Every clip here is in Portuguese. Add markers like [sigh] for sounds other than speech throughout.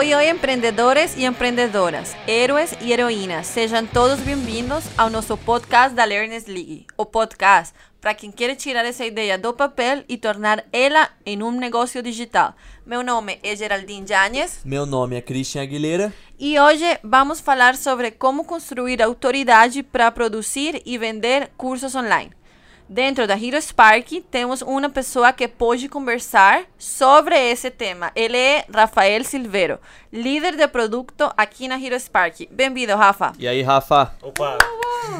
Oi, oi, empreendedores e empreendedoras, heróis e heroínas, sejam todos bem-vindos ao nosso podcast da Learners League, o podcast para quem quer tirar essa ideia do papel e tornar ela em um negócio digital. Meu nome é Geraldine Janes. Meu nome é Christian Aguilera. E hoje vamos falar sobre como construir autoridade para produzir e vender cursos online. Dentro da Hero Spark, temos uma pessoa que pode conversar sobre esse tema. Ele é Rafael Silveiro, líder de produto aqui na Hero Spark. Bem-vindo, Rafa. E aí, Rafa? Opa!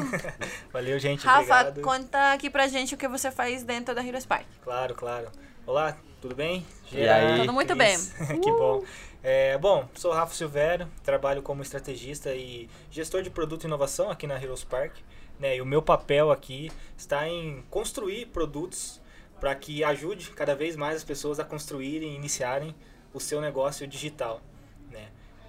[laughs] Valeu, gente. Rafa, obrigado. conta aqui pra gente o que você faz dentro da Hero Spark. Claro, claro. Olá, tudo bem? E aí? Tudo muito Cris. [laughs] que bom. É, bom, sou Rafa Silveiro, trabalho como estrategista e gestor de produto e inovação aqui na Heroes Park. Né, e o meu papel aqui está em construir produtos para que ajude cada vez mais as pessoas a construírem e iniciarem o seu negócio digital.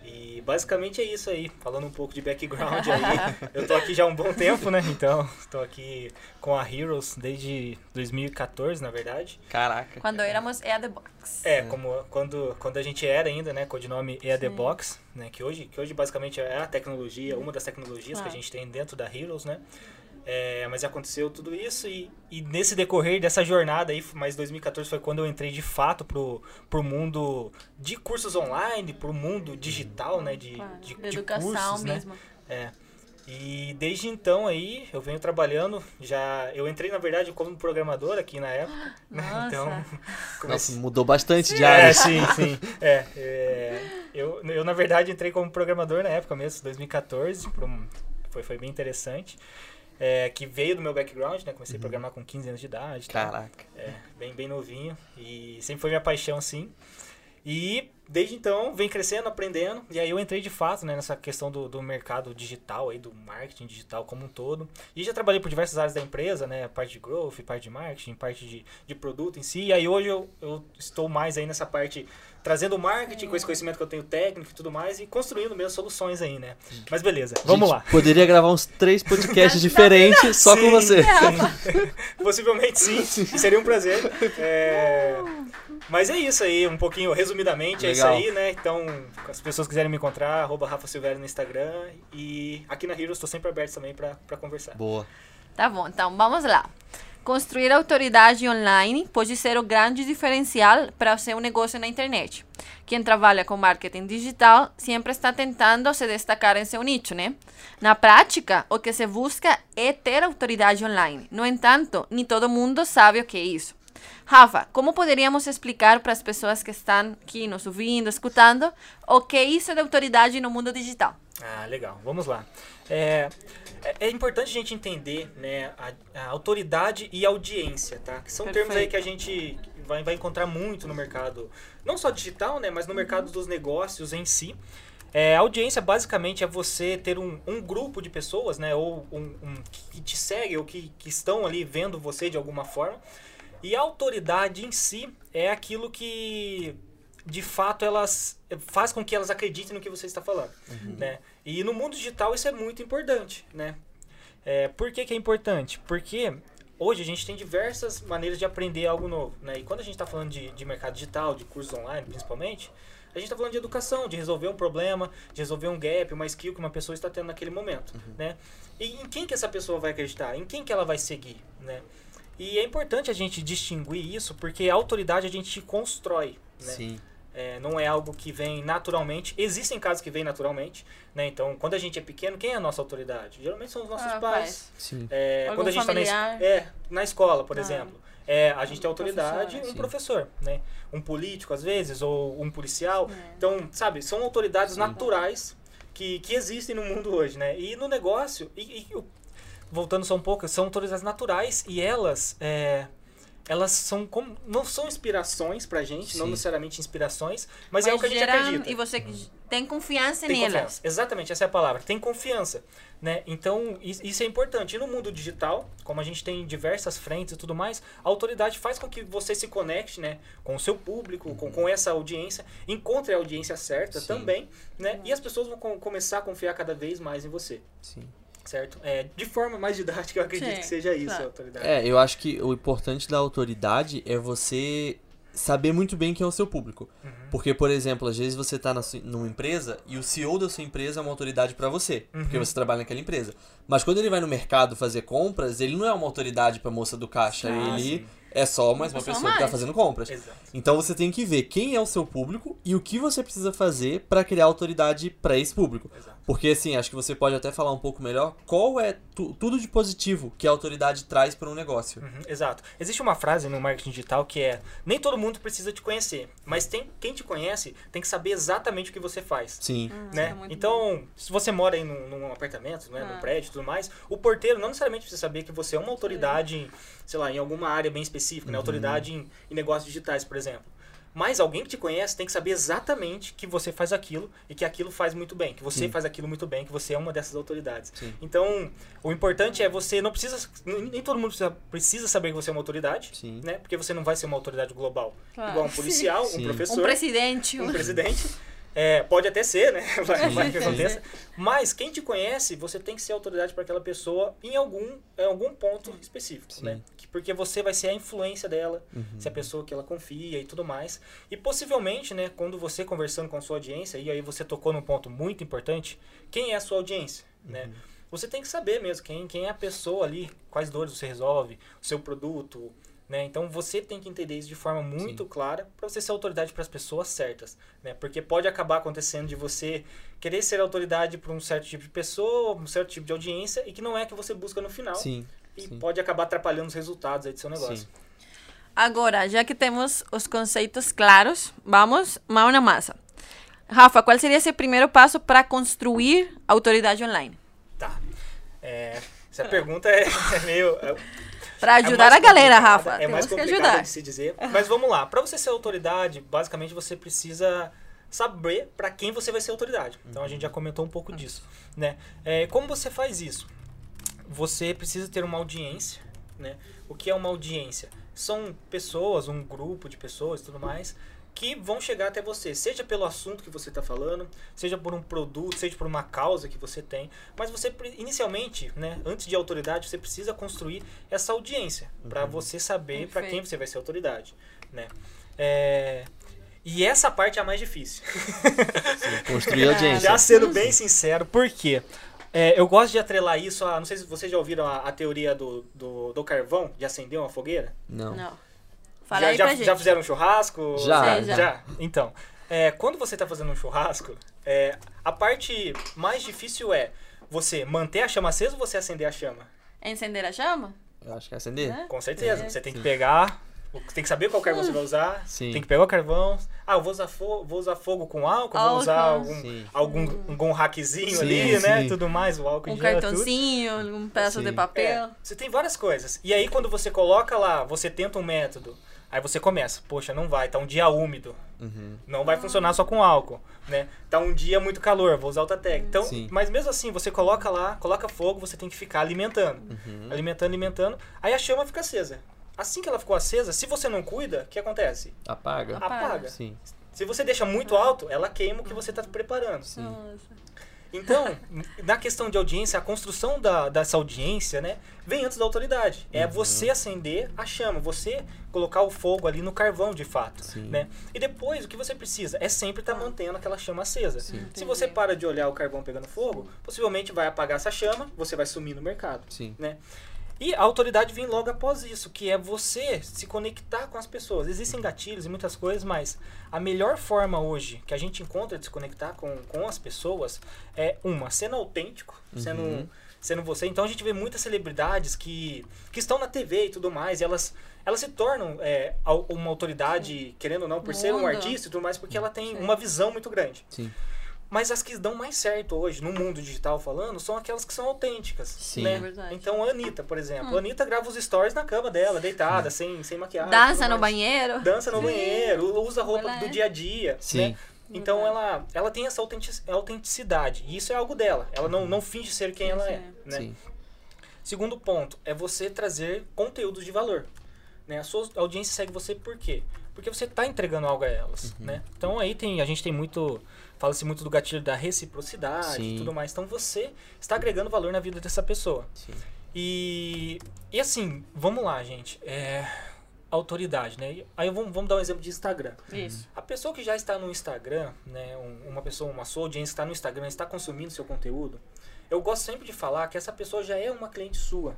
E basicamente é isso aí, falando um pouco de background aí. [laughs] Eu tô aqui já há um bom tempo, né? Então, tô aqui com a Heroes desde 2014, na verdade. Caraca. Quando éramos EA The Box. É, como quando, quando a gente era ainda, né, codinome EA The Sim. Box, né, que hoje, que hoje basicamente é a tecnologia, uma das tecnologias que a gente tem dentro da Heroes, né? É, mas aconteceu tudo isso e, e nesse decorrer dessa jornada aí, mas 2014 foi quando eu entrei de fato pro, pro mundo de cursos online, pro mundo digital, né, de, Claro, de, de de educação cursos, né? mesmo. É. E desde então aí eu venho trabalhando, já eu entrei na verdade como programador aqui na época, né? [laughs] Nossa. [laughs] Então Nossa, mudou bastante de é, área. sim, sim. É, é, eu, eu, na verdade, entrei como programador na época mesmo, 2014. por um- foi, foi bem interessante. É, que veio do meu background, né? Comecei a programar com 15 anos de idade. Caraca. É, bem, bem novinho. E sempre foi minha paixão, sim. E desde então, vem crescendo, aprendendo. E aí eu entrei de fato né, nessa questão do, do mercado digital, aí, do marketing digital como um todo. E já trabalhei por diversas áreas da empresa, né? Parte de growth, parte de marketing, parte de, de produto em si. E aí hoje eu, eu estou mais aí nessa parte trazendo o marketing com esse conhecimento que eu tenho técnico e tudo mais e construindo mesmo soluções aí, né? Mas beleza, vamos lá. Poderia gravar uns três podcasts diferentes só com Sim, você. [laughs] sim. Possivelmente sim, seria um prazer. É, Mas é isso aí, um pouquinho resumidamente, Legal. é isso aí, né? Então, as pessoas quiserem me encontrar, arroba Rafa Silveira no Instagram. E aqui na Heroes estou sempre aberto também para conversar. Boa. Tá bom, então vamos lá. Construir autoridade online pode ser o grande diferencial para o seu negócio na internet. Quem trabalha com marketing digital sempre está tentando se destacar em seu nicho, né? Na prática, o que se busca é ter autoridade online. No entanto, nem todo mundo sabe o que é isso. Rafa, como poderíamos explicar para as pessoas que estão aqui nos ouvindo, escutando, o que é isso de autoridade no mundo digital? Ah, legal. Vamos lá. É, é- importante a gente entender né, a, a autoridade e audiência, tá? Que são termos aí Perfeito. que a gente vai, vai encontrar muito no mercado, não só digital, né, mas no mercado dos negócios em si. É, audiência basicamente é você ter um, um grupo de pessoas, né, ou um, um que te segue ou que, que estão ali vendo você de alguma forma. E a autoridade em si é aquilo que de fato elas faz com que elas acreditem no que você está falando, né? E no mundo digital isso é muito importante, né? É, por que, que é importante? Porque hoje a gente tem diversas maneiras de aprender algo novo, né? E quando a gente está falando de, de mercado digital, de cursos online principalmente, a gente está falando de educação, de resolver um problema, de resolver um gap, uma skill que uma pessoa está tendo naquele momento, né? E em quem que essa pessoa vai acreditar? Em quem que ela vai seguir, né? E é importante a gente distinguir isso, porque a autoridade a gente constrói, né? Sim. É, não é algo que vem naturalmente. Existem casos que vêm naturalmente, né? Então, quando a gente é pequeno, quem é a nossa autoridade? Geralmente são os nossos Ah, pais. Sim. É, Algum quando a gente está na, é, na escola, por Ah. exemplo, é, a gente tem autoridade, professor, um sim. professor, né? Um político, às vezes, ou um policial. É. Então, sabe, são autoridades Sim. naturais que, que existem no mundo hoje, né? E no negócio, e, e o- voltando só um pouco, são autoridades naturais e elas, é, elas são como, não são inspirações pra gente, não Sim. necessariamente inspirações, mas, é o que a gente acredita. E você tem confiança Tem nelas. confiança. Exatamente, essa é a palavra. Tem confiança, né? Então, is- isso é importante. E no mundo digital, como a gente tem diversas frentes e tudo mais, a autoridade faz com que você se conecte, né? Com o seu público, com, com essa audiência, encontre a audiência certa Sim. também, né? E as pessoas vão com- começar a confiar cada vez mais em você, Sim. Certo? É, de forma mais didática, eu acredito Sim, que seja isso, claro. a autoridade. É, eu acho que o importante da autoridade é você saber muito bem quem é o seu público. Uhum. Porque, por exemplo, às vezes você tá na sua, numa empresa e o CEO da sua empresa é uma autoridade pra você, porque Uhum. você trabalha naquela empresa. Mas quando ele vai no mercado fazer compras, ele não é uma autoridade pra moça do caixa, Ah, ele sim. é só mais uma pessoa pessoa que tá mais. fazendo compras. Exato. Então você tem que ver quem é o seu público e o que você precisa fazer pra criar autoridade pra esse público. Exato. Porque assim, acho que você pode até falar um pouco melhor qual é tu- tudo de positivo que a autoridade traz para um negócio. Uhum, exato. Existe uma frase no marketing digital que é: nem todo mundo precisa te conhecer, mas tem, quem te conhece tem que saber exatamente o que você faz. Sim. Né? é muito bom. Então, se você mora aí num, num apartamento, né, num Ah. prédio e tudo mais, o porteiro não necessariamente precisa saber que você é uma autoridade, em, sei lá, em alguma área bem específica, né? Autoridade em, em negócios digitais, por exemplo. Mas alguém que te conhece tem que saber exatamente que você faz aquilo e que aquilo faz muito bem, que você Sim. faz aquilo muito bem, que você é uma dessas autoridades. Sim. Então, o importante é você não precisa, nem todo mundo precisa, precisa saber que você é uma autoridade, Sim. né? Porque você não vai ser uma autoridade global, Claro. igual um policial, Sim. um Um professor Um presidente. um presidente. [laughs] É, pode até ser, né? [laughs] Vai, vai que aconteça. Mas quem te conhece, você tem que ser autoridade para aquela pessoa em algum, em algum ponto específico, Sim. né? Que- Porque você vai ser a influência dela, Uhum. se é a pessoa que ela confia e tudo mais. E possivelmente, né, quando você conversando com a sua audiência, e aí você tocou num ponto muito importante, quem é a sua audiência, né? Uhum. Você tem que saber mesmo quem, quem é a pessoa ali, quais dores você resolve, o seu produto, né? Então você tem que entender isso de forma muito clara para você ser autoridade para as pessoas certas, né? Porque pode acabar acontecendo de você querer ser autoridade para um certo tipo de pessoa, um certo tipo de audiência e que não é que você busca no final Sim. e sim. pode acabar atrapalhando os resultados aí do seu negócio. Sim. Agora, já que temos os conceitos claros, vamos mão na massa. Rafa, qual seria esse primeiro passo para construir autoridade online? Tá. É, essa pergunta é, é meio é, Para é ajudar mais a galera, complicada, Rafa. É Temos mais que complicado ajudar. de se dizer. Mas vamos lá. Para você ser autoridade, basicamente você precisa saber para quem você vai ser autoridade. Então a gente já comentou um pouco disso, né? É, como você faz isso? Você precisa ter uma audiência, né? O que é uma audiência? São pessoas, um grupo de pessoas e tudo mais que vão chegar até você, seja pelo assunto que você está falando, seja por um produto, seja por uma causa que você tem, mas você inicialmente, né, antes de autoridade, você precisa construir essa audiência para você saber para quem você vai ser autoridade, né? É, E essa parte é a mais difícil. Construir [laughs] audiência. Já sendo bem sincero, por quê? É, eu gosto de atrelar isso a. Não sei se vocês já ouviram a, a teoria do, do, do carvão, de acender uma fogueira. Não. Não. Fala já, aí já, pra gente. já fizeram um churrasco? Já. Sei, já. Então, é, quando você está fazendo um churrasco, é, a parte mais difícil é você manter a chama acesa ou você acender a chama? Encender a chama? Eu acho que é acender. Né? Com certeza. É. Você tem que pegar. Tem que saber qual carvão você vai usar. Sim. Tem que pegar o carvão. Ah, eu vou usar, fo vou usar fogo com álcool, vou usar Álcool. algum, Sim. algum, algum hackzinho Sim, ali, né? Tudo mais, o álcool Um gel, tudo. cartãozinho, um pedaço Sim. de papel. É, você tem várias coisas. E aí quando você coloca lá, você tenta um método, aí você começa, poxa, não vai, tá um dia úmido. Uhum. Não vai funcionar só com álcool, né? Tá um dia muito calor, vou usar outra técnica. Então, Sim. mas mesmo assim, você coloca lá, coloca fogo, você tem que ficar alimentando. Uhum. Alimentando, alimentando, aí a chama fica acesa. Assim que ela ficou acesa, se você não cuida, o que acontece? Apaga? Apaga. Apaga. Sim. Se você deixa muito alto, ela queima o que você está preparando. Nossa. Então, na questão de audiência, a construção da, dessa audiência, né, vem antes da autoridade. É você acender a chama, você colocar o fogo ali no carvão, de fato, Sim. né? E depois, o que você precisa é sempre estar mantendo aquela chama acesa. Sim. Se você para de olhar o carvão pegando fogo, possivelmente vai apagar essa chama, você vai sumir no mercado, Sim. né? E a autoridade vem logo após isso, que é você se conectar com as pessoas. Existem gatilhos e muitas coisas, mas a melhor forma hoje que a gente encontra de se conectar com, com as pessoas é uma, sendo autêntico, sendo, Uhum. sendo você. Então a gente vê muitas celebridades que, que estão na TV e tudo mais, e elas, elas se tornam é, uma autoridade, querendo ou não, por ser um Mundo. artista e tudo mais, porque ela tem Sim. uma visão muito grande. Sim. Mas as que dão mais certo hoje, no mundo digital falando, são aquelas que são autênticas. Sim. né? É verdade. Então a Anitta, por exemplo. A Anitta grava os stories na cama dela, deitada, sem, sem maquiagem. Dança no banheiro. Dança no Sim. banheiro, usa roupa do é. dia a dia. Sim. Né? Então Verdade. ela, ela tem essa autentic- autenticidade. E isso é algo dela. Ela não, não finge ser quem ela é. Sim. Né? Sim. Segundo ponto é você trazer conteúdos de valor. Né? A sua audiência segue você por quê? Porque você está entregando algo a elas. Uhum. Né? Então aí tem, a gente tem muito. Fala-se muito do gatilho da reciprocidade Sim. e tudo mais. Então você está agregando valor na vida dessa pessoa. Sim. E, e assim, vamos lá, gente. É, autoridade, né? Aí vamos, vamos dar um exemplo de Instagram. Isso. A pessoa que já está no Instagram, né, um- uma pessoa, uma sua audiência está no Instagram, está consumindo seu conteúdo, eu gosto sempre de falar que essa pessoa já é uma cliente sua,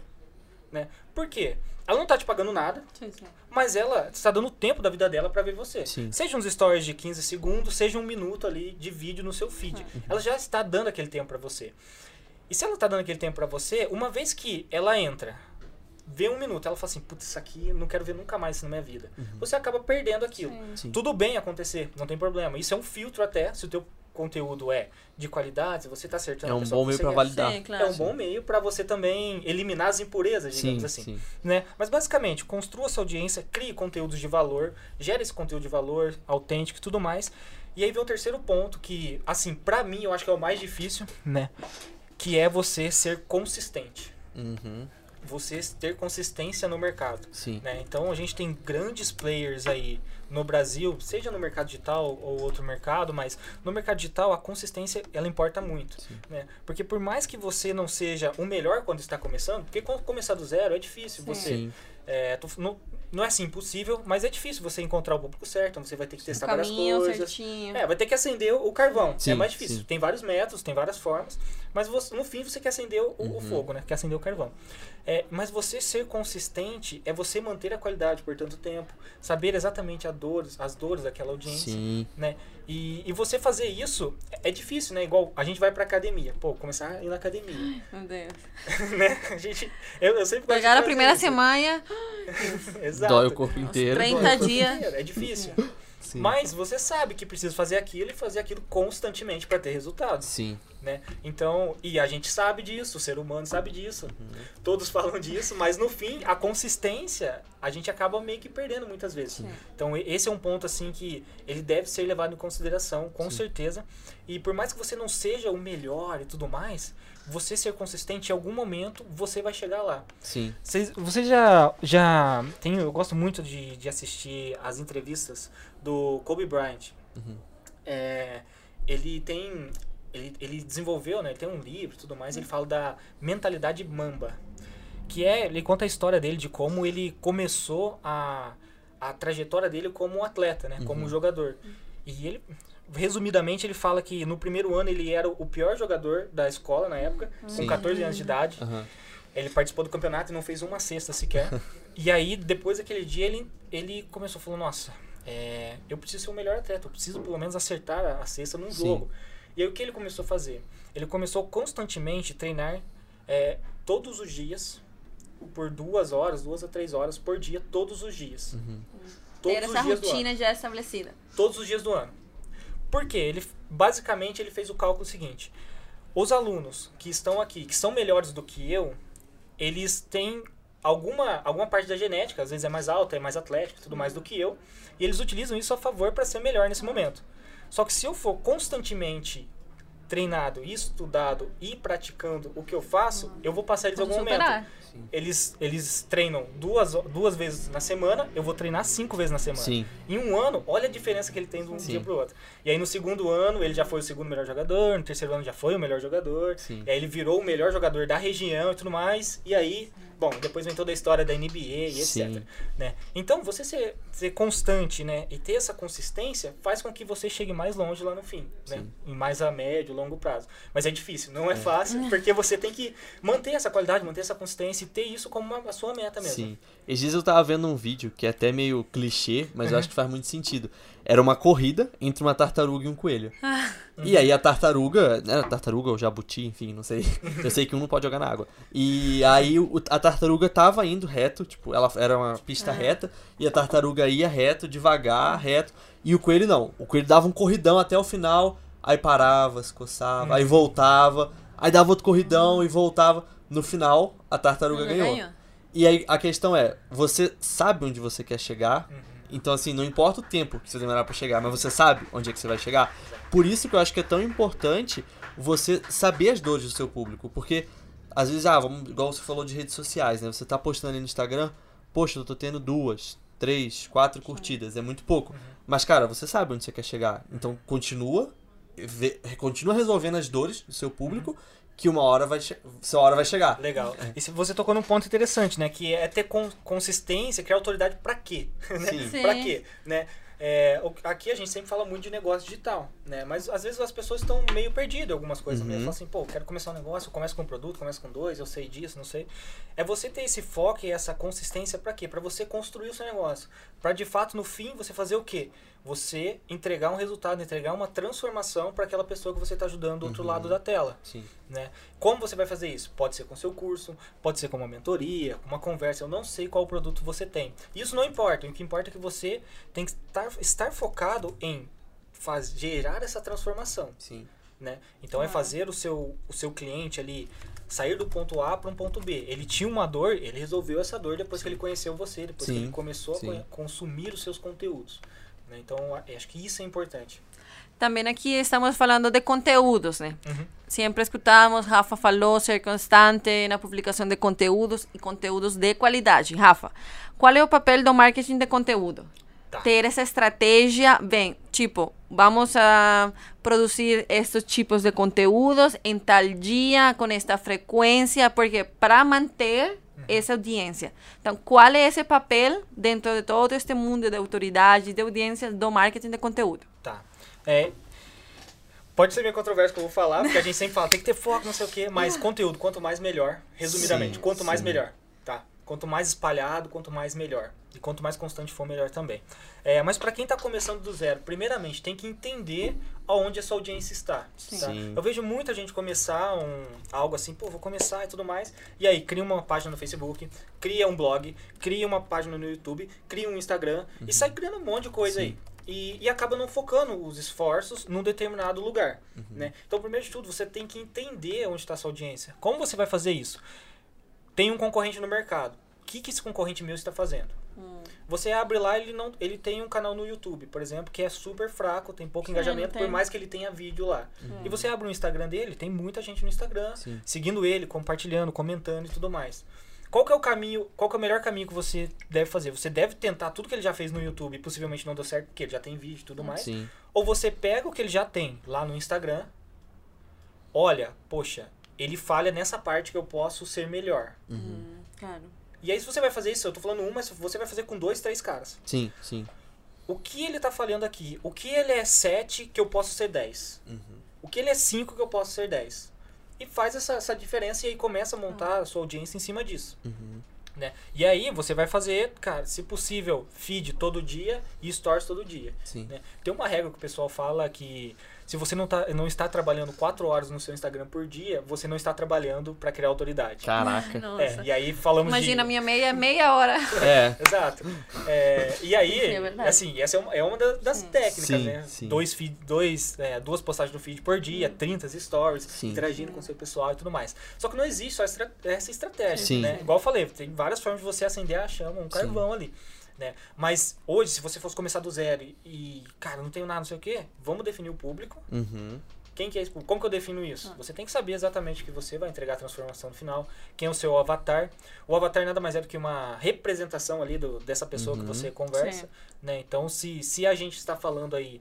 né? Por quê? Ela não está te pagando nada, mas ela está dando tempo da vida dela para ver você. Sim. Seja uns stories de 15 segundos, seja um minuto ali de vídeo no seu feed. Ela já está dando aquele tempo para você. E se ela está dando aquele tempo para você, uma vez que ela entra, vê um minuto, ela fala assim, putz, isso aqui eu não quero ver nunca mais isso na minha vida. Você acaba perdendo aquilo. Sim. Tudo bem acontecer, não tem problema. Isso é um filtro até, se o teu conteúdo é de qualidade, se você está acertando É a um pessoa bom que meio quer. validar. Sim, claro. É um bom meio para você também eliminar as impurezas, digamos Sim, assim sim. né? Mas basicamente, construa sua audiência, crie conteúdos de valor, gere esse conteúdo de valor, autêntico e tudo mais. E aí vem o terceiro ponto que, assim, pra mim, eu acho que é o mais difícil, né? Que é você ser consistente. Uhum. Você ter consistência no mercado. Sim. Né? Então a gente tem grandes players aí no Brasil, seja no mercado digital ou outro mercado, mas no mercado digital a consistência ela importa muito, né? Porque por mais que você não seja o melhor quando está começando, porque quando começar do zero é difícil você Sim. é, tô- não, não é assim impossível, mas é difícil você encontrar o público certo, você vai ter que testar várias Caminho coisas. certinho. É, vai ter que acender o carvão. Sim, é mais difícil. sim. Tem vários métodos, tem várias formas, mas você- no fim você quer acender o, Uhum. o fogo, né? Quer acender o carvão. É, mas você ser consistente é você manter a qualidade por tanto tempo, saber exatamente a dores, as dores daquela audiência, Sim. né? E, e você fazer isso é é difícil, né? Igual a gente vai pra academia. Pô, começar a ir na academia, Meu Deus. [laughs] né? A gente... Eu, eu sempre gosto de Pegar a primeira isso. semana, [laughs] Exato. Dói o corpo inteiro. 30 Dói o corpo dias. inteiro, É difícil. [laughs] Sim. Mas você sabe que precisa fazer aquilo e fazer aquilo constantemente para ter resultados, Sim. Né? Então, e a gente sabe disso, o ser humano sabe disso. Todos falam disso, mas no fim, a consistência, a gente acaba meio que perdendo muitas vezes. Então, e- esse é um ponto assim que ele deve ser levado em consideração, com certeza. E por mais que você não seja o melhor e tudo mais, você ser consistente em algum momento, você vai chegar lá. Sim. Vocês- Você já, já tem, eu gosto muito de, de assistir as entrevistas do Kobe Bryant. É, ele tem, ele, ele desenvolveu, né? Ele tem um livro, e tudo mais. Ele fala da mentalidade Mamba, que é, ele conta a história dele de como ele começou a, a trajetória dele como atleta, né? Como um jogador. E ele, resumidamente, ele fala que no primeiro ano ele era o pior jogador da escola na época, com Sim. 14 anos de idade. Aham. Ele participou do campeonato e não fez uma cesta sequer. [laughs] e aí, depois daquele dia, ele, ele começou a falar, nossa, é, eu preciso ser o melhor atleta, eu preciso pelo menos acertar a, a cesta num Sim. jogo. E aí, o que ele começou a fazer? Ele começou constantemente a treinar é, todos os dias, por duas horas, duas a três horas por dia, todos os dias. Todos ter os essa dias do ano rotina já estabelecida. todos os dias do ano. Por quê? Ele, basicamente, ele fez o cálculo seguinte. Os alunos que estão aqui, que são melhores do que eu, eles têm alguma, alguma parte da genética, às vezes é mais alta, é mais atlético, tudo mais do que eu, e eles utilizam isso a favor para ser melhor nesse momento. Só que se eu for constantemente treinado, estudado e praticando o que eu faço, eu vou passar eles em algum momento. Eles, eles treinam duas, duas vezes na semana, eu vou treinar cinco vezes na semana. Sim. Em um ano, olha a diferença que ele tem de um Sim. dia pro outro. E aí no segundo ano, ele já foi o segundo melhor jogador, no terceiro ano já foi o melhor jogador. Sim. E aí ele virou o melhor jogador da região e tudo mais. E aí, bom, depois vem toda a história da NBA e etc. Né? Então, você ser, ser constante, né, e ter essa consistência faz com que você chegue mais longe lá no fim, né? Em mais a médio, longo prazo. Mas é difícil, não é fácil, porque você tem que manter essa qualidade, manter essa consistência e ter isso como uma, a sua meta mesmo. Sim. Esses dias eu tava vendo um vídeo que é até meio clichê, mas eu acho que faz muito sentido. Era uma corrida entre uma tartaruga e um coelho. E aí a tartaruga, né, tartaruga ou jabuti, enfim, não sei. Eu sei que um não pode jogar na água. E aí o- a tartaruga tava indo reto, tipo, ela era uma pista reta, e a tartaruga ia reto, devagar, reto, e o coelho não. O coelho dava um corridão até o final, aí parava, se coçava, aí voltava, aí dava outro corridão e voltava. No final, a tartaruga ganhou. E aí a questão é, você sabe onde você quer chegar, então assim, não importa o tempo que você demorar pra chegar, mas você sabe onde é que você vai chegar. Por isso que eu acho que é tão importante você saber as dores do seu público, porque às vezes, ah, vamos, igual você falou de redes sociais, né? Você tá postando ali no Instagram, poxa, eu tô tendo duas, três, quatro curtidas, é muito pouco. Mas cara, você sabe onde você quer chegar, então continua, vê- continua resolvendo as dores do seu público que uma hora vai sua hora vai chegar. Legal. E se você tocou num ponto interessante, né? Que é ter con- consistência, criar autoridade pra quê? [laughs] né? Sim. Sim. Pra quê? Né? É, aqui a gente sempre fala muito de negócio digital, né? Mas às vezes as pessoas estão meio perdidas em algumas coisas. Uhum. Falam assim, pô, quero começar um negócio, eu começo com um produto, começo com dois, eu sei disso, não sei. É você ter esse foco e essa consistência pra quê? Pra você construir o seu negócio. Pra de fato, no fim, você fazer o quê? Você entregar um resultado, entregar uma transformação para aquela pessoa que você está ajudando do outro Uhum. lado da tela Sim. né? Como você vai fazer isso? Pode ser com seu curso, pode ser com uma mentoria, com uma conversa. Eu não sei qual produto você tem. Isso não importa. O que importa é que você tem que estar, estar focado em faz, gerar essa transformação, Sim. né? Então é Claro. fazer o seu, o seu cliente ali sair do ponto A para um ponto B. Ele tinha uma dor, ele resolveu essa dor depois que ele conheceu você, depois que Sim, ele começou a sim. co- consumir os seus conteúdos. né? Então a- acho que isso é importante. Também aqui estamos falando de conteúdos, né? Uhum. Sempre escutamos, Rafa falou, ser constante na publicação de conteúdos e conteúdos de qualidade. Rafa, qual é o papel do marketing de conteúdo? Tá. Ter essa estratégia, bem, tipo, vamos a produzir estes tipos de conteúdos em tal dia, com esta frequência, porque para manter essa audiência. Então, qual é esse papel dentro de todo este mundo de autoridade, de audiência, do marketing de conteúdo? Tá. É, pode ser meio controverso que eu vou falar, porque a gente sempre fala, tem que ter foco, não sei o quê, mas [laughs] conteúdo, quanto mais melhor, resumidamente, Sim, quanto mais sim. melhor, tá? Quanto mais espalhado, quanto mais melhor. E quanto mais constante for, melhor também. É, mas para quem tá começando do zero, primeiramente, tem que entender aonde a sua audiência está. Sim. tá? Eu vejo muita gente começar um, algo assim, pô, vou começar e tudo mais. E aí, cria uma página no Facebook, cria um blog, cria uma página no YouTube, cria um Instagram e sai criando um monte de coisa Sim. aí. E, e acaba não focando os esforços num determinado lugar. Uhum. Né? Então, primeiro de tudo, você tem que entender onde está a sua audiência. Como você vai fazer isso? Tem um concorrente no mercado. O que, que esse concorrente meu está fazendo? Você abre lá, ele não, ele tem um canal no YouTube, por exemplo, que é super fraco, tem pouco Sim, engajamento, por mais que ele tenha vídeo lá. E você abre o Instagram dele, tem muita gente no Instagram, Sim. seguindo ele, compartilhando, comentando e tudo mais. Qual que é o caminho, qual que é o melhor caminho que você deve fazer? Você deve tentar tudo que ele já fez no YouTube e possivelmente não deu certo, porque ele já tem vídeo e tudo mais. Sim. Ou você pega o que ele já tem lá no Instagram, olha, poxa, ele falha nessa parte que eu posso ser melhor. Claro. E aí se você vai fazer isso, eu tô falando um, mas você vai fazer com dois, três caras. Sim, sim. O que ele tá falhando aqui? O que ele é 7 que eu posso ser 10? Uhum. O que ele é 5 que eu posso ser 10? E faz essa, essa diferença e aí começa a montar a sua audiência em cima disso. Uhum. Né? E aí você vai fazer, cara, se possível, feed todo dia e stories todo dia. Sim. né? Tem uma regra que o pessoal fala que se você não, tá, não está trabalhando 4 horas no seu Instagram por dia, você não está trabalhando para criar autoridade. Caraca. [laughs] Nossa. É, e aí falamos Imagina, de... minha meia é meia hora. É. [laughs] Exato. É, e aí, Sim, é assim, essa é uma, é uma da- das Sim. técnicas, Sim, né? sim. Dois feed, dois, é, duas postagens no feed por dia, 30 stories, Sim. interagindo com o seu pessoal e tudo mais. Só que não existe só essa estratégia, Sim. né? Igual eu falei, tem várias formas de você acender a chama, um carvão ali. Né? Mas hoje, se você fosse começar do zero e, e, cara, não tenho nada, não sei o quê, vamos definir o público. Uhum. Quem que é esse público? Como que eu defino isso? Ah. Você tem que saber exatamente que você vai entregar a transformação no final, quem é o seu avatar. O avatar nada mais é do que uma representação ali do, dessa pessoa que Uhum. você conversa. Sim. Né? Então, se, se a gente está falando aí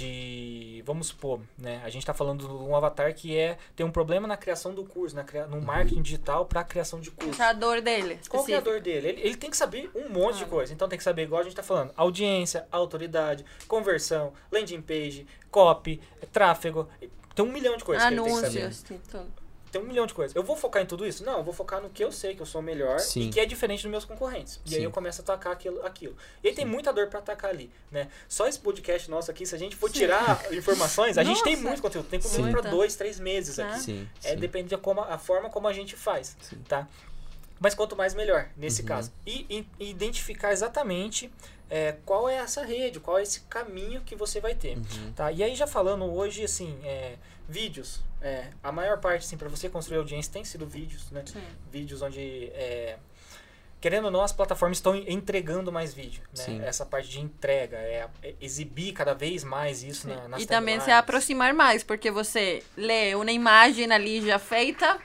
de. Vamos supor, né? A gente está falando de um avatar que é tem um problema na criação do curso, na cria, Uhum. no marketing digital para a criação de curso. Essa é a dor dele. Qual que é a dor dele? Ele, ele tem que saber um monte de Claro. coisa. Então tem que saber, igual a gente tá falando, audiência, autoridade, conversão, landing page, copy, tráfego. Tem um milhão de coisas que ele tem que saber. Anúncios, tem tudo. Tem um milhão de coisas. Eu vou focar em tudo isso? Não, eu vou focar no que eu sei que eu sou melhor Sim. e que é diferente dos meus concorrentes. E aí Sim. eu começo a atacar aquilo. aquilo. E aí tem muita dor pra atacar ali, né? Só esse podcast nosso aqui, se a gente for Sim. tirar [laughs] informações, a gente tem Nossa. muito conteúdo. Tem conteúdo Muita. dois, três meses Ah. aqui. Sim. É, sim. depende da como, a forma como a gente faz, Sim. tá? Mas quanto mais melhor, nesse Uhum. caso. E, e identificar exatamente é, qual é essa rede, qual é esse caminho que você vai ter, Uhum. tá? E aí já falando hoje, assim, é, vídeos. é, a maior parte, assim, para você construir audiência tem sido vídeos, né? Sim. Vídeos onde... é, Querendo ou não, as plataformas estão entregando mais vídeo, né? Sim. Essa parte de entrega, é, é exibir cada vez mais isso na, nas E também se aproximar mais, porque você lê uma imagem ali já feita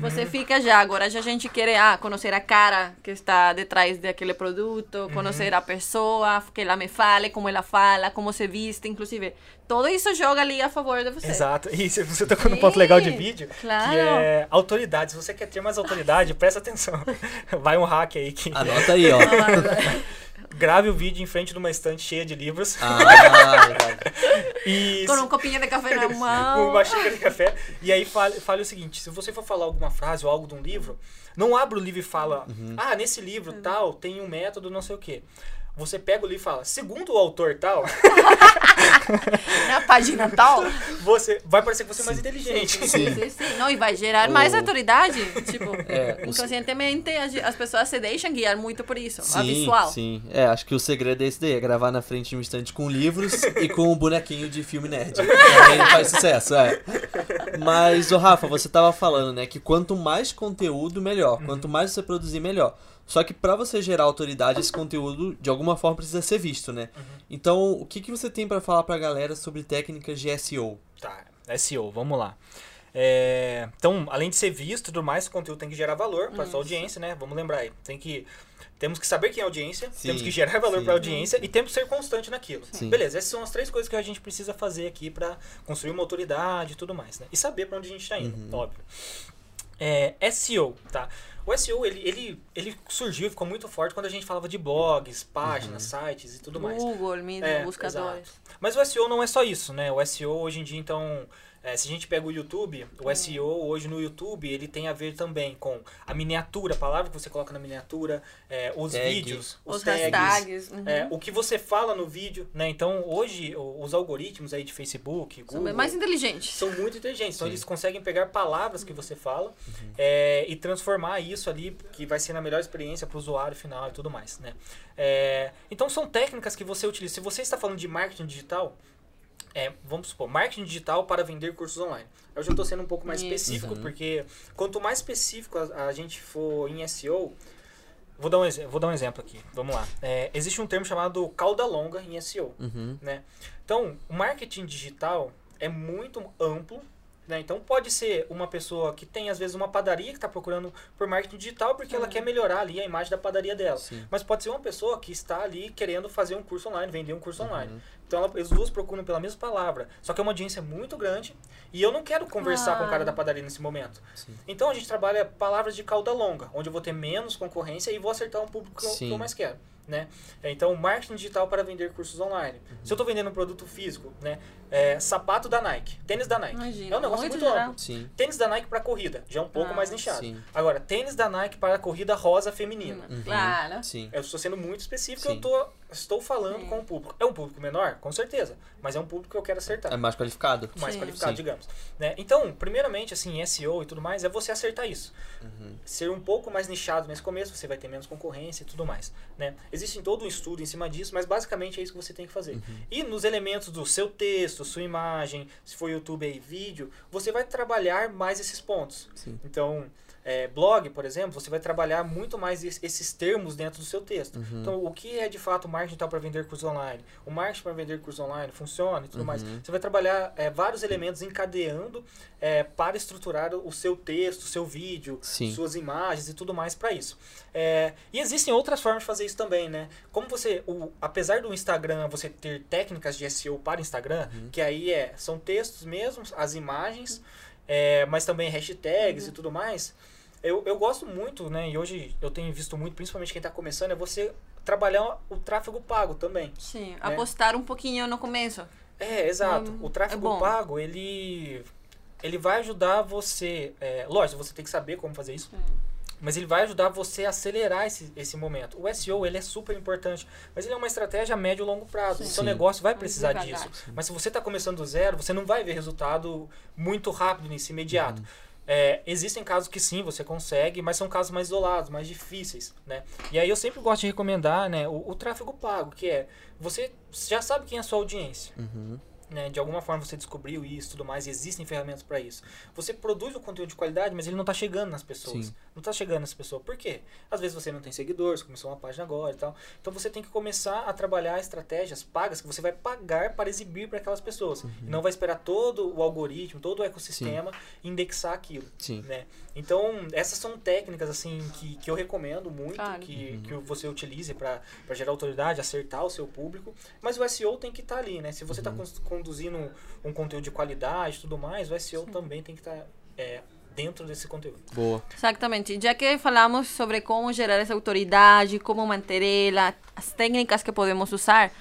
Você fica já, agora já a gente quer ah, conhecer a cara que está detrás daquele produto, conhecer a pessoa, que ela me fale, como ela fala, como se viste, inclusive. Tudo isso joga ali a favor de você. Exato. E se você tocou num ponto legal de Sim, vídeo, claro. que é autoridade. Se você quer ter mais autoridade, presta atenção. [laughs] Vai um hack aí que Anota aí, ó. grave o vídeo em frente de uma estante cheia de livros Ah, verdade. [laughs] e Com um copinho de café na [laughs] com mão. uma xícara de café. E aí fale, fale o seguinte: se você for falar alguma frase ou algo de um livro, não abra o livro e fala, ah, nesse livro tal tem um método, não sei o quê. Você pega o livro e fala, segundo o autor tal, [laughs] Na página tal. você vai parecer que você é mais inteligente. Sim, sim, sim. Não, e vai gerar mais O- autoridade. Tipo, [laughs] É, o- inconscientemente as, as pessoas se deixam guiar muito por isso. a Sim, visual. sim. É, acho que o segredo é esse daí, é gravar na frente de um estante com livros e com um bonequinho de filme nerd. [laughs] Aí faz sucesso, é. Mas, ô Rafa, você tava falando, né, que quanto mais conteúdo, melhor. Quanto mais você produzir, melhor. Só que pra você gerar autoridade, esse conteúdo, de alguma forma, precisa ser visto, né? Então, o que, que você tem pra falar pra galera sobre técnicas de SEO? Tá, SEO, vamos lá. É, então, além de ser visto e tudo mais, o conteúdo tem que gerar valor para sua audiência, né? Vamos lembrar aí. Tem que, temos que saber quem é a audiência, Sim, temos que gerar valor sim. para a audiência e temos que ser constante naquilo. Sim. Beleza, essas são as três coisas que a gente precisa fazer aqui para construir uma autoridade e tudo mais, né? E saber para onde a gente está indo, Uhum. óbvio. É, SEO, tá? O SEO, ele, ele, ele surgiu e ficou muito forte quando a gente falava de blogs, páginas, sites e tudo mais. Google, mesmo, É, buscadores. Mas o SEO não é só isso, né? O SEO hoje em dia, então, é, se a gente pega o YouTube, o SEO hoje no YouTube, ele tem a ver também com a miniatura, a palavra que você coloca na miniatura, é, os Tag. vídeos, os, Os tags, hashtags. uhum. é, o que você fala no vídeo, né? Então, hoje, os algoritmos aí de Facebook, São Google... bem mais inteligentes. São muito inteligentes, então Sim. eles conseguem pegar palavras que você fala é, e transformar isso ali, que vai ser a melhor experiência para o usuário final e tudo mais, né? É, então são técnicas que você utiliza. Se você está falando de marketing digital, é, vamos supor, marketing digital para vender cursos online. Eu já estou sendo um pouco mais Isso. específico, Uhum. porque quanto mais específico a, a gente for em SEO, vou dar um, vou dar um exemplo aqui, vamos lá. É, existe um termo chamado cauda longa em SEO Uhum. né? Então, o marketing digital é muito amplo, né? Então, pode ser uma pessoa que tem, às vezes, uma padaria que está procurando por marketing digital porque ela quer melhorar ali a imagem da padaria dela. Sim. Mas pode ser uma pessoa que está ali querendo fazer um curso online, vender um curso online. Uhum. Então, ela, as duas procuram pela mesma palavra. Só que é uma audiência muito grande e eu não quero conversar com o cara da padaria nesse momento. Sim. Então, a gente trabalha palavras de cauda longa, onde eu vou ter menos concorrência e vou acertar um público que eu, que Sim. eu mais quero. Né? Então, marketing digital para vender cursos online. Uhum. Se eu estou vendendo um produto físico, né? É, sapato da Nike, tênis da Nike. Imagina, é um negócio muito muito, geral. amplo. Sim. Tênis da Nike para corrida, já é um pouco Ah, mais nichado. sim. Agora, tênis da Nike para corrida rosa feminina. Uhum. Claro. Sim. Eu estou sendo muito específico, Sim. eu tô, estou falando Sim. com o público. É um público menor? Com certeza. Mas é um público que eu quero acertar É mais qualificado. mais Sim. qualificado, Sim. digamos. Né? Então, primeiramente, assim, SEO e tudo mais, é você acertar isso. Uhum. Ser um pouco mais nichado nesse começo, você vai ter menos concorrência e tudo mais. Né? Existe todo um estudo em cima disso, mas basicamente é isso que você tem que fazer. Uhum. E nos elementos do seu texto, sua imagem, se for YouTube aí, vídeo, você vai trabalhar mais esses pontos. Sim. Então, é, blog, por exemplo, você vai trabalhar muito mais es- esses termos dentro do seu texto. Uhum. Então, o que é de fato marketing para vender cursos online? O marketing para vender cursos online funciona e tudo mais. Uhum. Você vai trabalhar é, vários elementos encadeando é, para estruturar o seu texto, seu vídeo, Sim. suas imagens e tudo mais para isso. É, e existem outras formas de fazer isso também, né? Como você, o, apesar do Instagram você ter técnicas de SEO para Instagram, Uhum. que aí é, são textos mesmos, as imagens, é, mas também hashtags Uhum. e tudo mais. Eu, eu gosto muito, né? E hoje eu tenho visto muito, principalmente quem está começando, é você trabalhar o tráfego pago também. Sim, Né? apostar um pouquinho no começo. É, exato. Hum, o é tráfego bom. pago, ele ele vai ajudar você. É, lógico, você tem que saber como fazer isso. Mas ele vai ajudar você a acelerar esse, esse momento. O SEO, ele é super importante. Mas ele é uma estratégia a médio e longo prazo. Sim. O seu negócio vai precisar devagar. disso. Mas se você está começando do zero, você não vai ver resultado muito rápido nisso, imediato. É, existem casos que sim, você consegue, mas são casos mais isolados, mais difíceis, né? E aí eu sempre gosto de recomendar, né, o, o tráfego pago, que é, você já sabe quem é a sua audiência. Uhum. Né, de alguma forma você descobriu isso e tudo mais, e existem ferramentas para isso. Você produz o conteúdo de qualidade, mas ele não está chegando nas pessoas. Sim. Não está chegando nas pessoas. Por quê? Às vezes você não tem seguidores, começou uma página agora e tal. Então você tem que começar a trabalhar estratégias pagas que você vai pagar para exibir para aquelas pessoas. Uhum. E não vai esperar todo o algoritmo, todo o ecossistema indexar aquilo. Sim. Né? Então, essas são técnicas assim que, que eu recomendo muito Claro. que, Uhum. que você utilize para gerar autoridade, acertar o seu público. Mas o SEO tem que estar ali, né? Se você está Uhum. Conduzindo um conteúdo de qualidade e tudo mais, o SEO também tem que estar é, dentro desse conteúdo. Boa. Exatamente. Já que falamos sobre como gerar essa autoridade, como manter ela, as técnicas que podemos usar,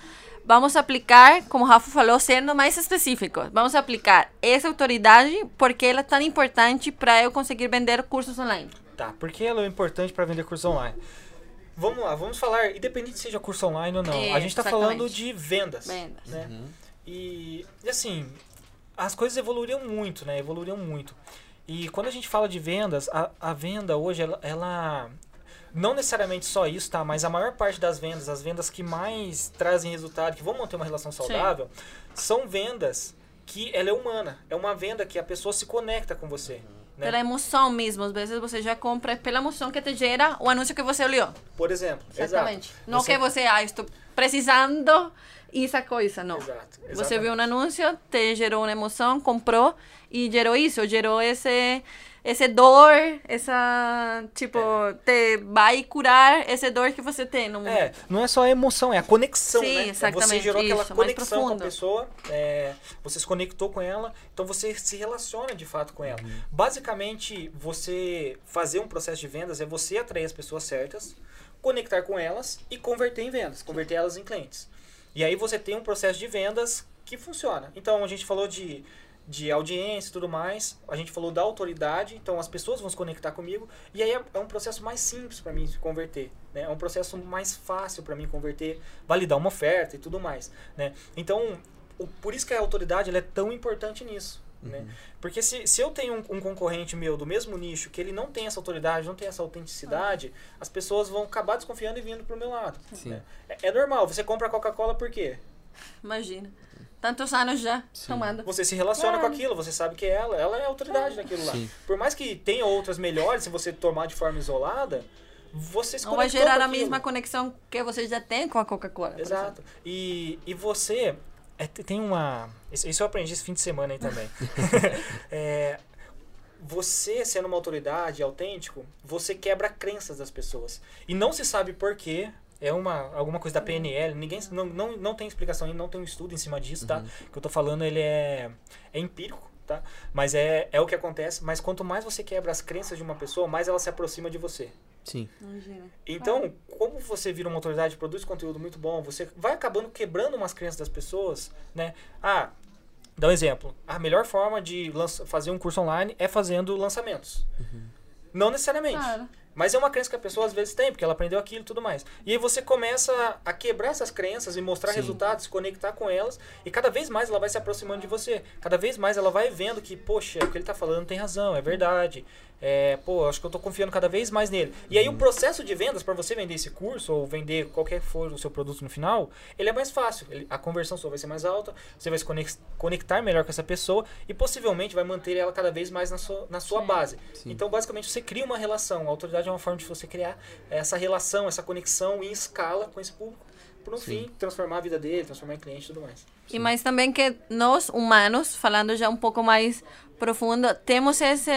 vamos aplicar, como o Rafa falou, sendo mais específicos. Vamos aplicar essa autoridade porque ela é tão importante para eu conseguir vender cursos online. Tá, porque ela é importante para vender curso online. Vamos lá, vamos falar, independente se seja curso online ou não. É, a gente está falando de vendas. Vendas. Né? Uhum. E, e assim, as coisas evoluíram muito, né? Evoluíram muito. E quando a gente fala de vendas, a, a venda hoje, ela, ela- Não necessariamente só isso, tá? Mas a maior parte das vendas, as vendas que mais trazem resultado, que vão manter uma relação saudável, são vendas que ela é humana. É uma venda que a pessoa se conecta com você. Né? Pela emoção mesmo. Às vezes você já compra pela emoção que te gera o anúncio que você olhou. Por exemplo. Exatamente. Exato. Não Você- que você, ah, estou precisando essa coisa, não. Exato, Você viu um anúncio, te gerou uma emoção, comprou e gerou isso, gerou esse esse dor, essa tipo te vai curar esse dor que você tem no É, não é só a emoção, é a conexão, Sim, né? Você exatamente, gerou aquela isso, mais conexão com a pessoa, é, você se conectou com ela, então você se relaciona de fato com Uhum. ela. Basicamente, você fazer um processo de vendas é você atrair as pessoas certas, conectar com elas e converter em vendas, converter elas em clientes. E aí você tem um processo de vendas que funciona. Então a gente falou de, de audiência e tudo mais, a gente falou da autoridade, então as pessoas vão se conectar comigo, e aí é, é um processo mais simples para mim se converter. Né? É um processo mais fácil para mim converter, validar uma oferta e tudo mais. Né? Então, o- por isso que a autoridade é tão importante nisso. Né? Porque se, se eu tenho um, um concorrente meu do mesmo nicho que ele não tem essa autoridade, não tem essa autenticidade, as pessoas vão acabar desconfiando e vindo pro meu lado. Sim. né? É, é normal, você compra Coca-Cola por quê? Imagina. Tantos anos já Sim. tomando. Você se relaciona É. com aquilo, você sabe que é ela, ela é a autoridade naquilo lá. Sim. Por mais que tenha outras melhores, se você tomar de forma isolada, você se Não vai gerar com a mesma conexão que você já tem com a Coca-Cola. Exato. E, e você. É, te- tem uma. Isso, eu aprendi esse fim de semana aí também. [laughs] É, você, sendo uma autoridade autêntico, você quebra crenças das pessoas. E não se sabe por quê. É uma, alguma coisa da PNL, ninguém não, não, não tem explicação ainda, não tem um estudo em cima disso, tá? O que eu tô falando, ele é, é empírico, tá? Mas é, é o que acontece. Mas quanto mais você quebra as crenças de uma pessoa, mais ela se aproxima de você. Sim. Imagina. Então, como você vira uma autoridade, produz conteúdo muito bom, você vai acabando quebrando umas crenças das pessoas, né? Ah, dá um exemplo. A melhor forma de lança- fazer um curso online é fazendo lançamentos. Não necessariamente. Claro. Mas é uma crença que a pessoa às vezes tem, porque ela aprendeu aquilo e tudo mais. E aí você começa a quebrar essas crenças e mostrar Sim. resultados, se conectar com elas, e cada vez mais ela vai se aproximando de você. Cada vez mais ela vai vendo que, poxa, o que ele tá falando tem razão, é verdade. É, pô, acho que eu tô confiando cada vez mais nele. E aí o processo de vendas para você vender esse curso ou vender qualquer que for o seu produto no final, ele é mais fácil. Ele- a conversão sua vai ser mais alta, você vai se conectar melhor com essa pessoa e possivelmente vai manter ela cada vez mais na sua, na sua Sim. base. Sim. Então, basicamente, você cria uma relação. A autoridade é uma forma de você criar essa relação, essa conexão em escala com esse público, por no Sim. fim transformar a vida dele, transformar em cliente e tudo mais. E mais também que nós, humanos, falando já um pouco mais profundo, temos esse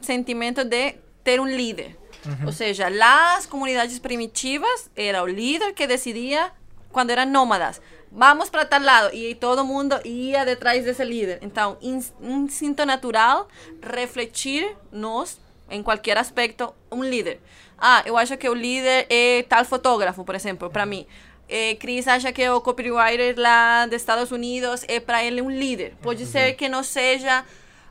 sentimento de ter um líder. Ou seja, las comunidades primitivas era o líder que decidia quando eram nômadas. Vamos para tal lado. E todo mundo ia detrás desse líder. Então, ins- instinto natural refletir nos em qualquer aspecto um líder. Ah, eu acho que o líder é tal fotógrafo, por exemplo, para mim. Eh, Chris acha que o copywriter lá dos Estados Unidos é para ele um líder. Pode ser que não seja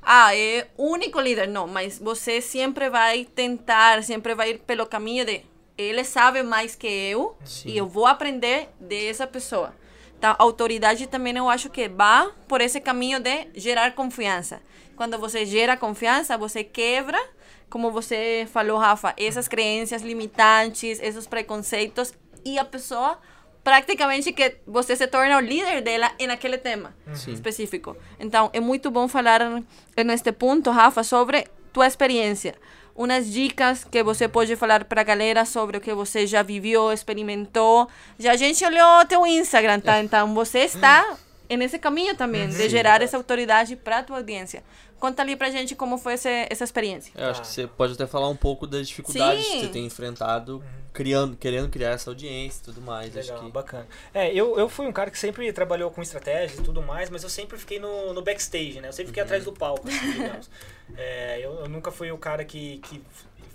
ah, é o único líder, não, mas você sempre vai tentar, sempre vai ir pelo caminho de ele sabe mais que eu Sim. e eu vou aprender dessa pessoa. Então, autoridade também eu acho que vai por esse caminho de gerar confiança. Quando você gera confiança, você quebra, como você falou, Rafa, essas crenças limitantes, esses preconceitos e a pessoa praticamente que você se torna o líder dela em aquele tema Sim. específico. Então, é muito bom falar neste ponto, Rafa, sobre tua experiência. Umas dicas que você pode falar para a galera sobre o que você já viveu, experimentou. Já a gente olhou teu Instagram, tá? Então, você está nesse caminho também, de gerar essa autoridade para tua audiência. Conta ali pra gente como foi essa, essa experiência. Eu acho que você pode até falar um pouco das dificuldades Sim. que você tem enfrentado, criando, querendo criar essa audiência e tudo mais. Legal, acho que... bacana. É, eu, eu fui um cara que sempre trabalhou com estratégia e tudo mais, mas eu sempre fiquei no, no backstage, né? Eu sempre fiquei atrás do palco, assim, [laughs] digamos. É, eu, eu nunca fui o cara que, que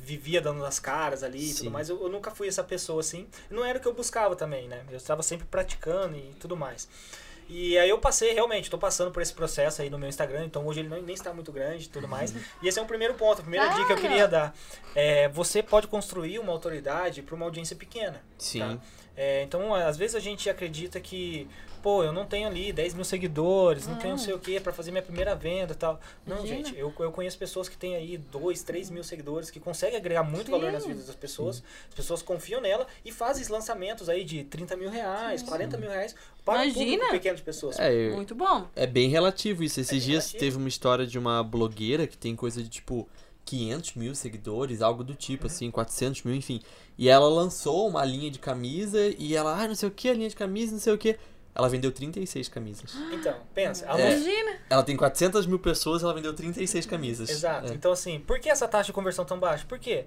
vivia dando as caras ali e tudo mais. Eu, eu nunca fui essa pessoa assim. Não era o que eu buscava também, né? Eu estava sempre praticando e tudo mais. E aí eu passei, realmente, estou passando por esse processo aí no meu Instagram, então hoje ele não, nem está muito grande e tudo mais. E esse é um primeiro ponto, a primeira dica que eu queria dar. É, você pode construir uma autoridade para uma audiência pequena. Sim. tá? É, então, às vezes a gente acredita que, pô, eu não tenho ali 10 mil seguidores, não tenho não sei o que para fazer minha primeira venda e tal. Não, Imagina. gente, eu, eu conheço pessoas que têm aí 2, 3 mil seguidores, que conseguem agregar muito valor nas vidas das pessoas, as pessoas confiam nela e fazem lançamentos aí de 30 mil reais, 40 mil reais para um Imagina. público pequeno de pessoas. É, eu- Muito bom. é bem relativo isso. Esses bem dias relativo. teve uma história de uma blogueira que tem coisa de tipo 500 mil seguidores, algo do tipo, assim, 400 mil, enfim. E ela lançou uma linha de camisa e ela, ah, não sei o que, a linha de camisa, não sei o que. Ela vendeu 36 camisas. Então, pensa, ela É. Imagina. Ela tem 400 mil pessoas, ela vendeu 36 camisas. Exato. É. Então, assim, por que essa taxa de conversão tão baixa? Por quê?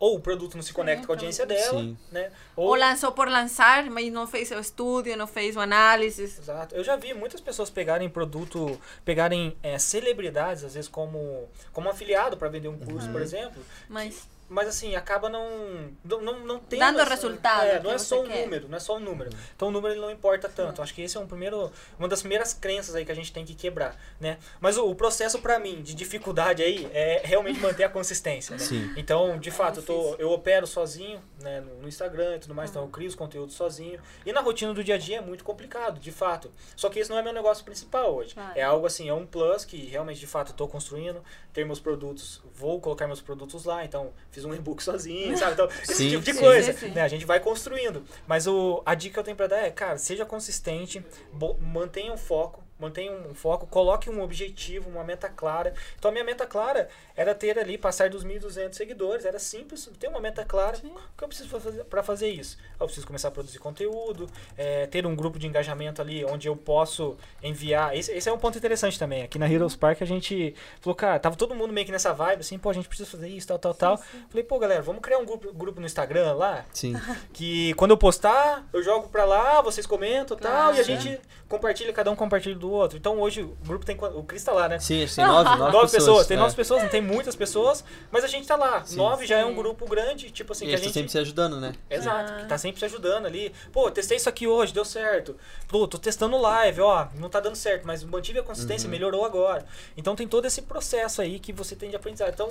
Ou o produto não se conecta com a audiência dela, Sim. né? Ou lançou por lançar, mas não fez o estudo, não fez o análise. Exato. Eu já vi muitas pessoas pegarem produto, pegarem é, celebridades, às vezes como, como afiliado para vender um curso, Uhum. por exemplo. Mas Mas assim, acaba não. Não, não, tendo Dando essa- resultado É, não é só um quer. número, não é só um número. Então o número ele não importa tanto. Acho que esse é um primeiro, uma das primeiras crenças aí que a gente tem que quebrar, né? Mas o, o processo para mim de dificuldade aí é realmente manter a consistência, né? Sim. Então, de fato, eu, tô, eu opero sozinho, né, no, no Instagram e tudo mais, então eu crio os conteúdos sozinho. E na rotina do dia a dia é muito complicado, de fato. Só que esse não é meu negócio principal hoje. Claro. É algo assim, é um plus que realmente, de fato, eu tô construindo, ter meus produtos, vou colocar meus produtos lá, então fiz um e-book sozinho, sabe? Então, esse Sim, tipo de sim. coisa, Sim, sim. né? A gente vai construindo. Mas o, a dica que eu tenho pra dar é, cara, seja consistente, bo- mantenha um foco, mantenha um foco, coloque um objetivo, uma meta clara. Então a minha meta clara era ter ali, passar dos 1.200 seguidores, era simples, ter uma meta clara. O que eu preciso fazer para fazer isso? Eu preciso começar a produzir conteúdo, é, ter um grupo de engajamento ali onde eu posso enviar. Esse, esse é um ponto interessante também. Aqui na Heroes Park a gente falou, cara, tava todo mundo meio que nessa vibe, assim, pô, a gente precisa fazer isso, tal, tal, tal. Falei, pô, galera, vamos criar um grupo, grupo no Instagram lá, Sim. [laughs] que quando eu postar, eu jogo pra lá, vocês comentam e tal, e a gente compartilha, cada um compartilha do outro. Então hoje o grupo tem. O Cris tá lá, né? Sim, tem [laughs] nove, nove, Nove pessoas, tem é. nove pessoas, não tem muitas pessoas, mas a gente tá lá. Sim. Nove já é um Sim. grupo grande, tipo assim, E que a gente. sempre se ajudando, né? Exato, Ah. que tá sempre se ajudando ali. Pô, testei isso aqui hoje, deu certo. Pô, tô testando live, ó, não tá dando certo, mas mantive a consistência, Uhum. melhorou agora. Então tem todo esse processo aí que você tem de aprendizado. Então,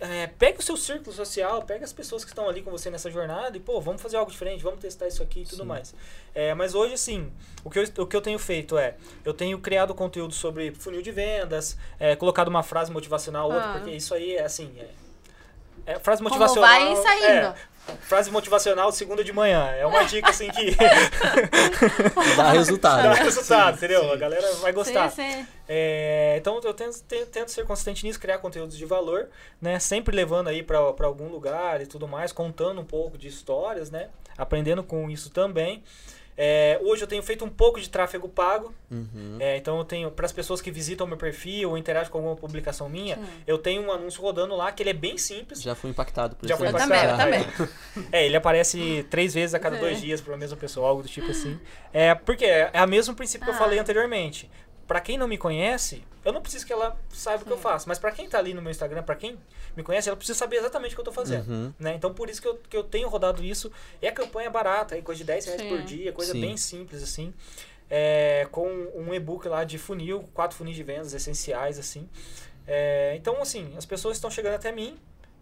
é, pega o seu círculo social, pega as pessoas que estão ali com você nessa jornada e, pô, vamos fazer algo diferente, vamos testar isso aqui e tudo Sim. mais. É, mas hoje, assim, o que, eu, o que eu tenho feito é, eu tenho criado conteúdo sobre funil de vendas, é, colocado uma frase motivacional, outra, Ah. porque isso aí é assim, é, é frase Como motivacional. vai saindo. é, frase motivacional segunda de manhã. É uma dica assim que [laughs] Dá resultado. dá resultado, entendeu? sim. A galera vai gostar. Sim, sim. É, então eu tento, tento, tento ser consistente nisso, criar conteúdos de valor, né? Sempre levando aí pra pra algum lugar e tudo mais, contando um pouco de histórias, né? Aprendendo com isso também. É, hoje eu tenho feito um pouco de tráfego pago, Uhum. é, então eu tenho para as pessoas que visitam meu perfil ou interagem com alguma publicação minha, Sim. eu tenho um anúncio rodando lá que ele é bem simples. Já fui impactado por Já esse foi Eu também, eu impactado. também. É, ele aparece três vezes a cada É. dois dias para a mesma pessoa, algo do tipo assim. É, porque é o mesmo princípio que eu Ah. falei anteriormente. Pra quem não me conhece, eu não preciso que ela saiba o que eu Sim. faço. Mas pra quem tá ali no meu Instagram, pra quem me conhece, ela precisa saber exatamente o que eu tô fazendo. Uhum. Né? Então por isso que eu, que eu tenho rodado isso. E a campanha é barata, aí, coisa de 10 reais Sim. por dia, coisa Sim. bem simples assim. É, com um e-book lá de funil, quatro funis de vendas essenciais, assim. É, então, assim, as pessoas estão chegando até mim,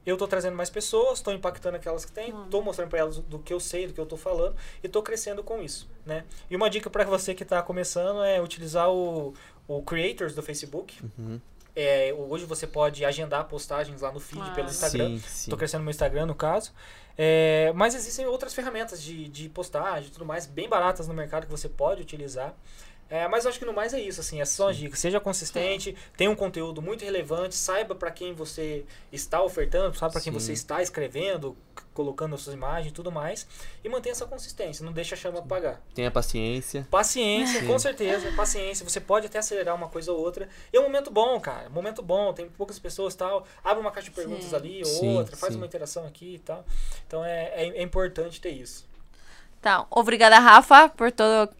eu tô trazendo mais pessoas, tô impactando aquelas que tem, Hum. tô mostrando para elas do que eu sei, do que eu tô falando, e tô crescendo com isso, né? E uma dica para você que tá começando é utilizar o, o Creators do Facebook. Uhum. É, hoje você pode agendar postagens lá no feed Ah. pelo Instagram. Sim, sim. Tô crescendo no meu Instagram, no caso. É, mas existem outras ferramentas de, de postagem e tudo mais, bem baratas no mercado que você pode utilizar. É, mas eu acho que no mais é isso, assim, essas são as dicas. Seja consistente, tenha um conteúdo muito relevante, saiba para quem você está ofertando, sabe para quem Sim. você está escrevendo, colocando as suas imagens e tudo mais. E mantenha essa consistência, não deixa a chama apagar. Tenha paciência. Paciência, Sim. com certeza, paciência. Você pode até acelerar uma coisa ou outra. E é um momento bom, cara. Momento bom, tem poucas pessoas e tal. Abre uma caixa de perguntas Sim. ali, Sim, outra, faz sim. uma interação aqui e tal. Então é, é, é importante ter isso. Então, obrigada, Rafa, por todas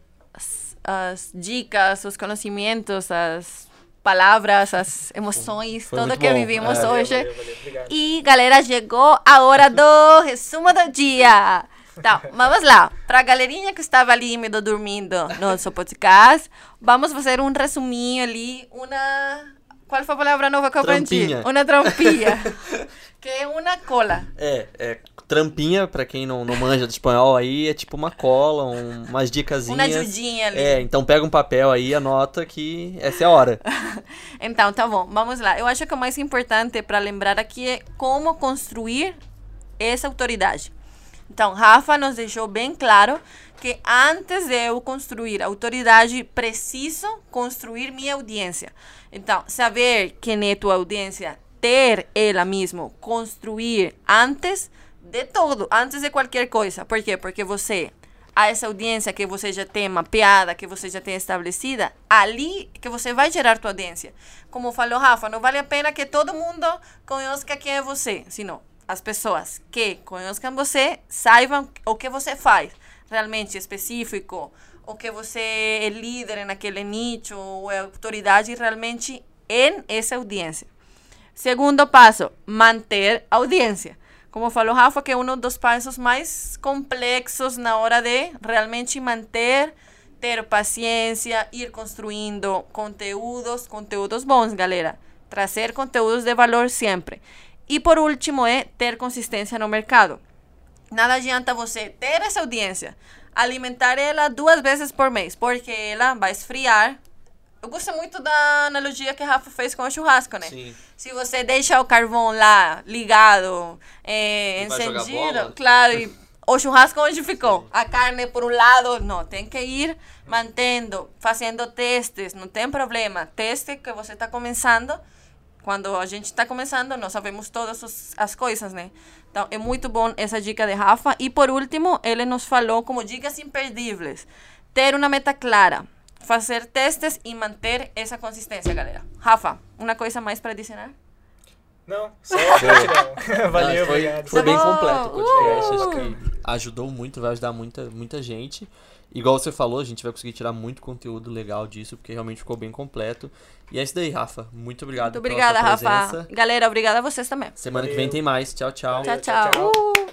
as, as dicas, os conhecimentos, as palavras, as emoções, Foi tudo que bom. vivimos É. hoje. Valeu, valeu, obrigado. E galera, chegou a hora do resumo do dia. Então, [laughs] vamos lá. Para a galerinha que estava ali meio dormindo no nosso podcast, vamos fazer um resuminho ali, uma... Qual foi a palavra nova que eu aprendi? Uma trampinha. [laughs] que é uma cola. É, é. Trampinha, pra quem não, não manja do espanhol aí, é tipo uma cola, um, umas dicasinhas. Uma ajudinha ali. É, então pega um papel aí anota que essa é a hora. [laughs] Então, tá bom, vamos lá. Eu acho que o mais importante para lembrar aqui é como construir essa autoridade. Então, Rafa nos deixou bem claro que antes de eu construir autoridade, preciso construir minha audiência. Então, saber quem é tua audiência, ter ela mesmo, construir antes de tudo, antes de qualquer coisa. Por quê? Porque você a essa audiência que você já tem mapeada, que você já tem estabelecida, ali que você vai gerar tua audiência. Como falou Rafa, não vale a pena que todo mundo conheça quem é você, senão as pessoas que conheçam você saibam o que você faz realmente específico, o que você é líder naquele nicho, ou é autoridade realmente em essa audiência. Segundo passo, manter audiência. Como falou Rafa, que é um dos passos mais complexos na hora de realmente manter, ter paciência, ir construindo conteúdos, conteúdos bons, galera. Trazer conteúdos de valor sempre. E por último é ter consistência no mercado. Nada adianta você ter essa audiência, alimentar ela duas vezes por mês, porque ela vai esfriar. Eu gosto muito da analogia que a Rafa fez com o churrasco, né? Sim. Se você deixa o carvão lá ligado, é, encendido, claro, e [laughs] o churrasco onde ficou? A carne por um lado, não, tem que ir mantendo, fazendo testes, não tem problema. Teste que você está começando, quando a gente está começando, não sabemos todas as coisas, né? Então, é muito bom essa dica de Rafa. E por último, ele nos falou como dicas imperdíveis. Ter uma meta clara, fazer testes e manter essa consistência, galera. Rafa, uma coisa mais para adicionar? Não, só. Valeu, Não, foi, obrigado. foi bem Tá completo o podcast. Uh! Acho que ajudou muito, vai ajudar muita, muita gente. Igual você falou, a gente vai conseguir tirar muito conteúdo legal disso, porque realmente ficou bem completo. E é isso daí, Rafa. Muito obrigado Muito pela obrigada, Rafa. Galera, obrigada a vocês também. Semana que Valeu. vem tem mais. Tchau, tchau. Tchau, tchau, tchau. tchau. Uh!